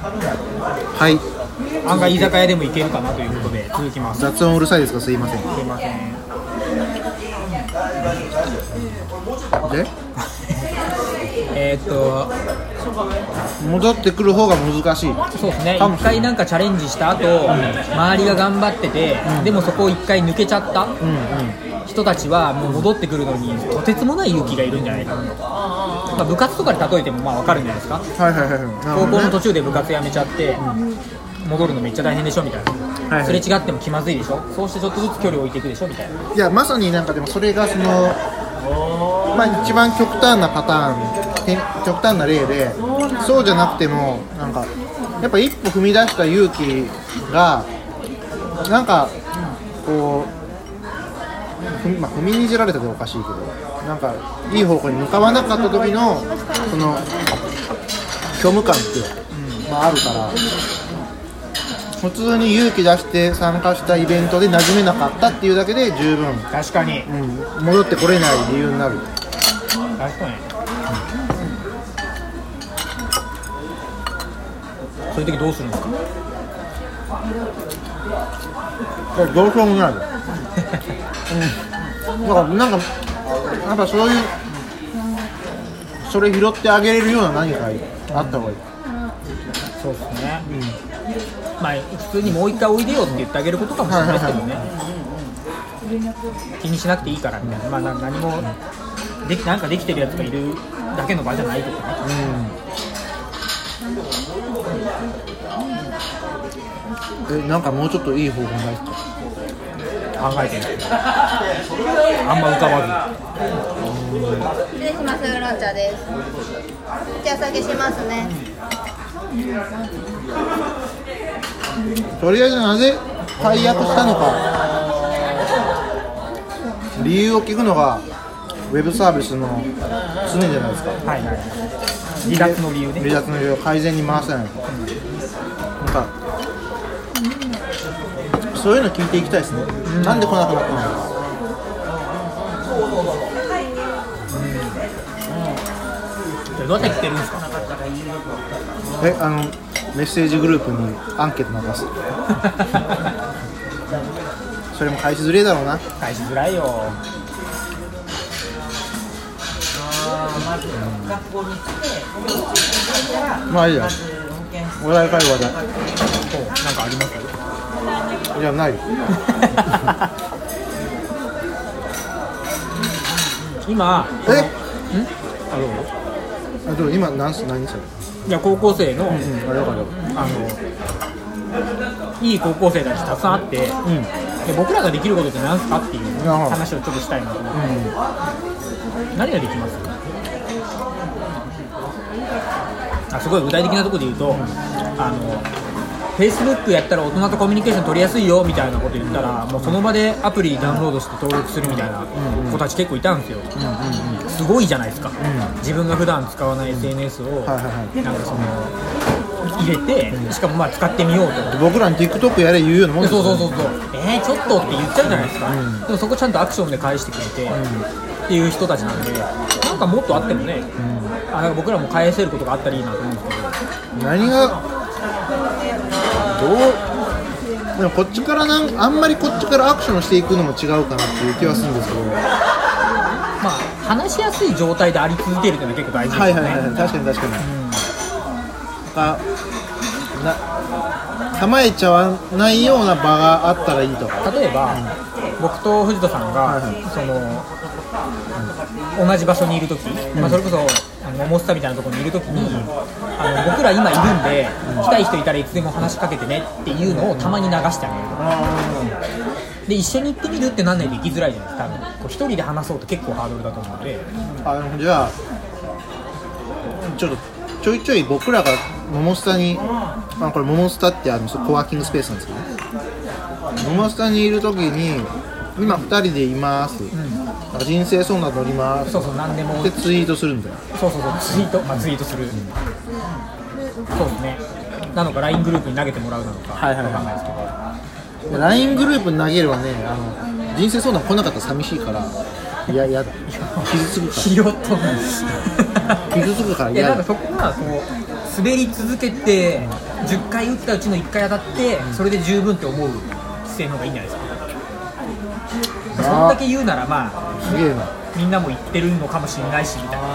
はい。案外居酒屋でも行けるかなということで続きます。雑音うるさいですか？すいません。すいません。で？えーっと戻ってくる方が難しい。そうですね。一回なんかチャレンジした後、周りが頑張ってて、でもそこを一回抜けちゃったうんうん。人たちはもう戻ってくるのにとてつもない勇気がいるんじゃないかなと、まあ、部活とかで例えてもまあ分かるんじゃないですか。はいはいはい高校の途中で部活やめちゃって、戻るのめっちゃ大変でしょみたいな、はいはい。すれ違っても気まずいでしょ？そうしてちょっとずつ距離を置いていくでしょみたいな。いやまさになんかでもそれがそのまあ一番極端なパターンて極端な例でそうじゃなくてもなんかやっぱ一歩踏み出した勇気がなんかこうまあ、踏みにじられたでおかしいけどなんかいい方向に向かわなかった時のその虚無感って、まあ、あるから普通に勇気出して参加したイベントで馴染めなかったっていうだけで十分、確かに。うん、戻ってこれない理由になる。確かに、そういう時どうするんですか？どうしようもない。よ、うん、だからなんかやっぱそういうそれ拾ってあげれるような何かあった方がいい、そうですね、うんまあ普通にもう一回おいでよって言ってあげることかもしれないですけどね、気にしなくていいからみたいな、まあ、な何もできなんかできてるやつがいるだけの場じゃないとかね。うん、えなんかもうちょっといい方法ないですか？考えてるんですけどあんま浮かば失礼します、ウーロン茶です。じゃあ、下げしますね。とりあえずなぜ解約したのか。理由を聞くのがウェブサービスの常じゃないですか。ずはいはい。離脱の理由ね。離脱の理由を改善に回せない。なんかそういうの聞いていきたいですね、なんで来なくなったの？かどうやって来てるん。ですかえあのメッセージグループにアンケート流す。それも返しづれえだろうな。返しづらいよ。まあいいやお題会話でそうなんかありますいやない。今え？あどうあどう？今何す何それ？いや高校生の、うんあれわかるよあのいい高校生たちたくさんあって、で僕らができることって何すかっていう話をちょっとしたいなと思って、何ができます？あすごい具体的なところで言うと、あの Facebook やったら大人とコミュニケーション取りやすいよみたいなこと言ったら、もうその場でアプリダウンロードして登録するみたいな子たち結構いたんですよ、すごいじゃないですか、自分が普段使わない SNS を、なんかその入れて、しかもまあ使ってみようと。僕らに TikTok やれ言うようなもんですよ。そうそうそうそう。えー、ちょっとって言っちゃうじゃないですか、でもそこちゃんとアクションで返してくれて、っていう人たちなんでなんかもっとあってもね、あなんか僕らも返せることがあったらいいなと思うんですけど。何がどう？でもこっちからなんあんまりこっちからアクションしていくのも違うかなっていう気はするんですけどまあ話しやすい状態であり続けるっていうのは結構大事ですよね、はいはいはい確かに確かに、なんかな構えちゃわないような場があったらいいと。か例えば、僕と藤田さんが、はいはい。その同じ場所にいるとき、まあ、それこそあのモスタみたいなところにいるときに、あの僕ら今いるんで、来たい人いたらいつでも話しかけてねっていうのをたまに流してあげるで一緒に行ってみるってなんないと行きづらいじゃないですか。多分こう一人で話そうと結構ハードルだと思うので。あのじゃあちょっとちょいちょい僕らが桃スタに、まあ、これ桃スタってあのコワーキングスペースなんですけどね。桃スタにいる時に今2人でいます、なんか人生相談乗ります。そうそう何でも。でツイートするんだよそうそうそうツイート、まあ、ツイートする、そうですね。なのか LINE グループに投げてもらうなのかはいはいはい。わかんないですけど。LINE グループに投げるはねあの人生相談来なかったら寂しいからいや嫌だ傷つくかひよっとら傷つくから いや嫌だなんかそこはこう滑り続けて10回打ったうちの1回当たってそれで十分って思う姿勢の方がいいんじゃないですか。そんだけ言うならまあすげえな。みんなも言ってるのかもしれないしみたいな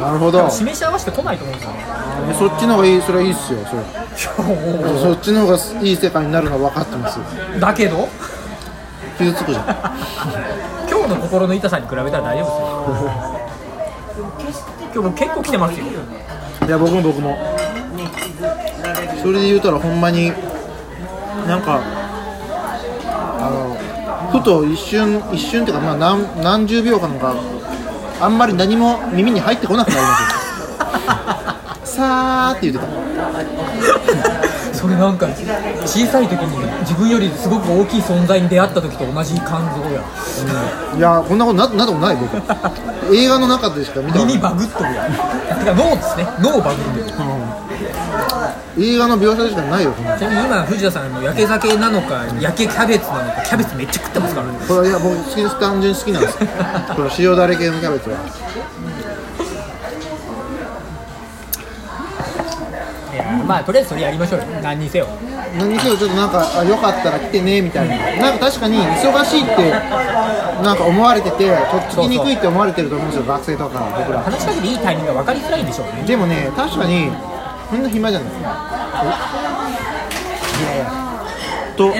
なるほど。示し合わせてこないと思うんですよね。そっちの方がいいそれはいいっすよそれ。そっちの方がいい世界になるのは分かってます。だけど？傷つくじゃん。今日の心の痛さに比べたら大丈夫ですよ。今日僕結構来てますよ。いや僕も僕も。それで言うたらほんまになんかあのふと一瞬一瞬っていうかまあ何何十秒間かあんまり何も耳に入ってこなくなりますよ。さーって言ってた。それなんか小さい時に自分よりすごく大きい存在に出会った時と同じ感動や。いやこんなことななったことない僕。映画の中でしか見たことない。耳バグっとるやん。てか脳ですね。脳バグってる映画の描写でしかないよこんなの。ちなみに今藤田さんの焼け酒なのか焼けキャベツなのかキャベツめっちゃ食ってますから。ねこれはいや僕好きです。単純に好きなんです。この塩だれ系のキャベツは。いやまあとりあえずそれやりましょうよ。何にせよ。何にせよちょっとなんかあよかったら来てねみたいな。なんか確かに忙しいってなんか思われててちょっと来にくいって思われてると思うんですよ学生とか僕ら。話しかけていいタイミングが分かりづらいんでしょうね。でもね確かにみんな暇じゃないいやいやと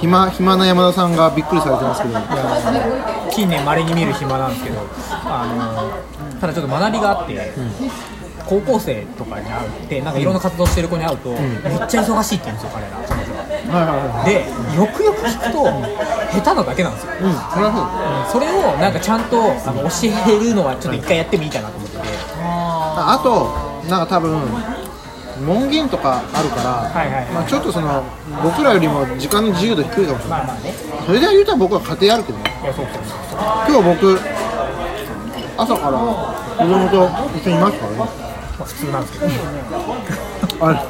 暇暇な山田さんがびっくりされてますけど。近年まれに見る暇なんですけどあのただちょっと学びがあって、高校生とかに会うってなんかいろんな活動してる子に会うと、めっちゃ忙しいって言うんですよ彼ら。彼女はでよくよく聞くと下手なだけなんですよ、いうんそれはそう。それをなんかちゃんとあの教えるのはちょっと一回やってもいいかなと思ってて、ああとなんか多分門限とかあるから、はいはいはい。まあ、ちょっとその僕らよりも時間の自由度低いかもしれない。まあまあね。それで言うたら僕は家庭あるけどね。いやそうそう今日僕朝から子供と一緒にいますからね。まあ普通なんですけどあれ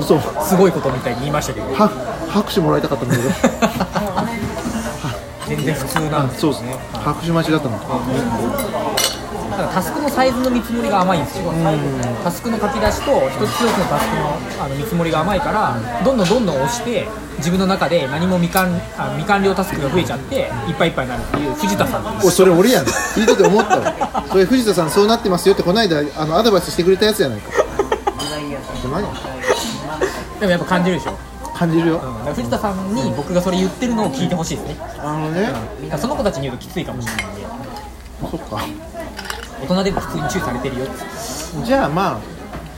嘘。すごいことみたいに言いましたけど。は拍手もらいたかったんだけど。全然普通なんですそうです。ね拍手待ちだったのただタスクのサイズの見積もりが甘いんですよ。タスクの書き出しと一つ一つのタスクのあの見積もりが甘いからどんどんどんどん押して自分の中で何も未完あ未完了タスクが増えちゃっていっぱいいっぱいになるっていう藤田さん。おいそれ俺やん。聞いてて思ったわ。それ藤田さんそうなってますよってこの間あのアドバイスしてくれたやつやないか。何でもやっぱ感じるでしょ、感じるよ。うん、藤田さんに僕がそれ言ってるのを聞いてほしいですね。あのね。だからその子たちに言うときついかもしれないんで。そっか大人でも普通に注意されてるよじゃあまあ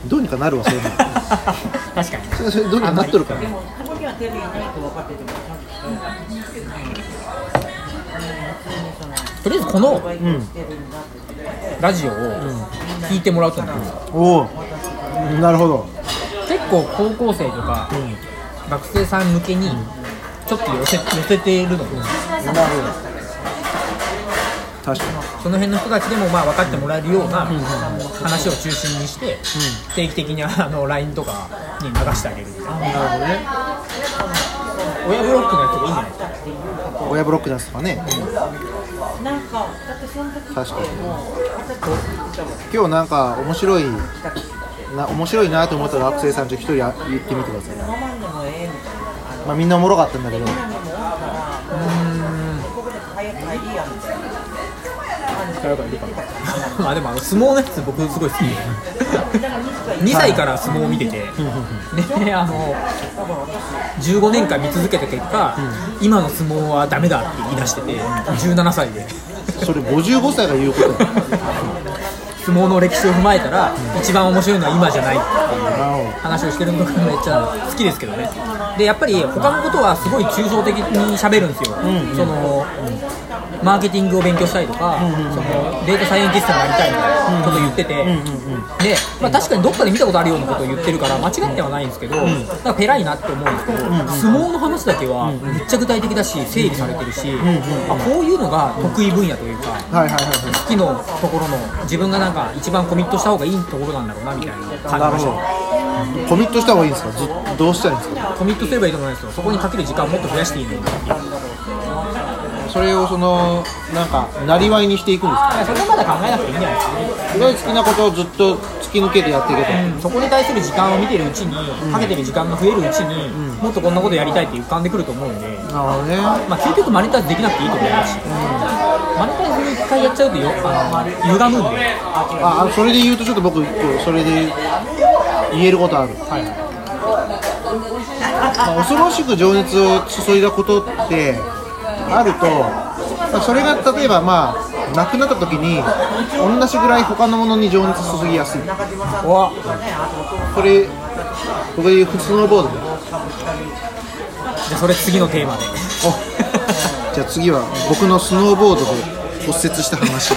どうにかなるわそういうの確かに。それどうにかなっとるから。とりあえずこのうんラジオを聞いてもらうと思うおおなるほど。結構高校生とか、学生さん向けにちょっと寄せ寄せてるの。で、なるほど確かに。その辺の人たちでもまあ分かってもらえるような話を中心にして、定期的にあの LINE とかに流してあげるみたいな。なるほどね。親ブロックのやつがいいんじゃないですか？親ブロックのやつとかね。確かに。今日なんか面白いな面白いなと思った学生さんちょっと一人言ってみてください。まあみんなおもろかったんだけど誰かいるかなまあでもあの相撲のやつ僕すごい好きで。2歳から相撲を見てて、であの15年間見続けた結果、今の相撲はダメだって言い出してて17歳で。それ55歳が言うこと。や相撲の歴史を踏まえたら、一番面白いのは今じゃないっていう話をしてるのがめっちゃ好きですけどね。でやっぱり他のことはすごい抽象的に喋るんですよ、そのマーケティングを勉強したいとか、そのデータサイエンティストになりたいみたいなことを言ってて、で、まあ、確かにどっかで見たことあるようなことを言ってるから間違ってはないんですけど、なんかペライなって思うんですけど、相撲の話だけはめっちゃ具体的だし整理されてるし、あこういうのが得意分野というか、どはいはいはいは好きのところの自分がなんか一番コミットした方がいいところなんだろうなみたいな感じましコミットした方がいいんですか？ずどうしたらいいんですか？コミットすればいいと思うんですよ。そこにかける時間をもっと増やしていいのそれをそのなんかなりわいにしていくんですか？それはまだ考えなくていいんじゃないですかね。すごい好きなことをずっと突き抜けてやっていけと、うん。そこに対する時間を見てるうちに、かけてる時間が増えるうちに、もっとこんなことやりたいって浮かんでくると思うんで、なるほどね。まあ、究極マネタイズできなくていいと思いますし、マネタイズ一回やっちゃうとよあの歪むんで、ああそれで言うとちょっと僕それで言えることある、まあ、恐ろしく情熱を注いだことってあると、まあ、それが例えばまあなくなった時に同じぐらい他のものに情熱注ぎやすい。おわこれ僕で言うスノーボードでじゃあそれ次のテーマで。お じゃあ次は僕のスノーボードで骨折した話